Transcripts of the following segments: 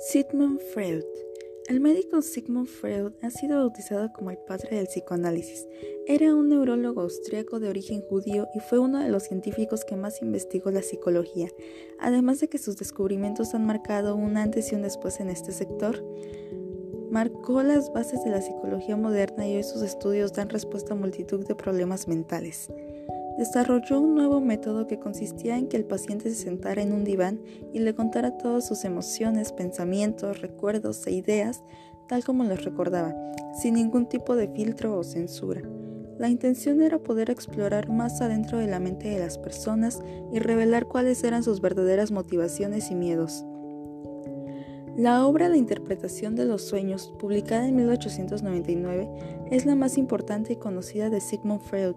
Sigmund Freud. El médico Sigmund Freud ha sido bautizado como el padre del psicoanálisis. Era un neurólogo austriaco de origen judío y fue uno de los científicos que más investigó la psicología, además de que sus descubrimientos han marcado un antes y un después en este sector. Marcó las bases de la psicología moderna y hoy sus estudios dan respuesta a multitud de problemas mentales desarrolló un nuevo método que consistía en que el paciente se sentara en un diván y le contara todas sus emociones, pensamientos, recuerdos e ideas tal como los recordaba, sin ningún tipo de filtro o censura. La intención era poder explorar más adentro de la mente de las personas y revelar cuáles eran sus verdaderas motivaciones y miedos. La obra de interpretación de los sueños, publicada en 1899, es la más importante y conocida de Sigmund Freud,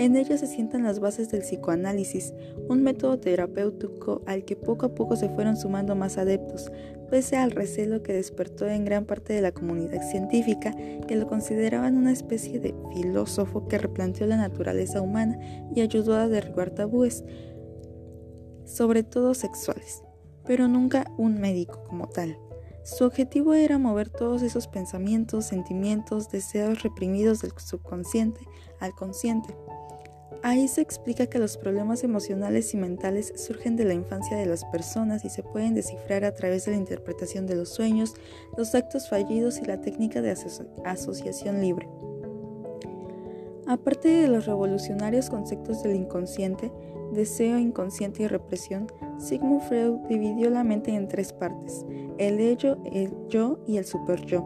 en ella se sientan las bases del psicoanálisis, un método terapéutico al que poco a poco se fueron sumando más adeptos, pese al recelo que despertó en gran parte de la comunidad científica, que lo consideraban una especie de filósofo que replanteó la naturaleza humana y ayudó a derribar tabúes, sobre todo sexuales, pero nunca un médico como tal. Su objetivo era mover todos esos pensamientos, sentimientos, deseos reprimidos del subconsciente al consciente. Ahí se explica que los problemas emocionales y mentales surgen de la infancia de las personas y se pueden descifrar a través de la interpretación de los sueños, los actos fallidos y la técnica de asociación libre. Aparte de los revolucionarios conceptos del inconsciente, deseo inconsciente y represión, Sigmund Freud dividió la mente en tres partes, el ello, el yo y el superyo.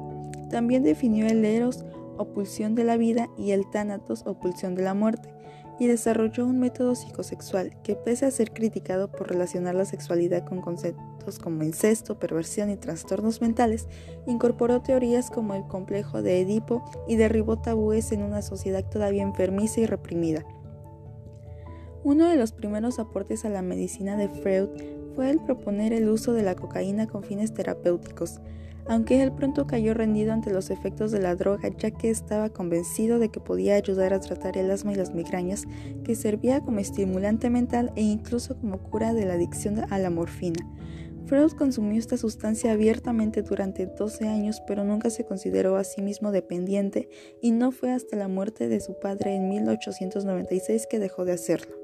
También definió el eros o pulsión de la vida y el thanatos o pulsión de la muerte y desarrolló un método psicosexual que pese a ser criticado por relacionar la sexualidad con conceptos como incesto, perversión y trastornos mentales, incorporó teorías como el complejo de Edipo y derribó tabúes en una sociedad todavía enfermiza y reprimida. Uno de los primeros aportes a la medicina de Freud fue el proponer el uso de la cocaína con fines terapéuticos, aunque él pronto cayó rendido ante los efectos de la droga ya que estaba convencido de que podía ayudar a tratar el asma y las migrañas, que servía como estimulante mental e incluso como cura de la adicción a la morfina. Freud consumió esta sustancia abiertamente durante 12 años, pero nunca se consideró a sí mismo dependiente y no fue hasta la muerte de su padre en 1896 que dejó de hacerlo.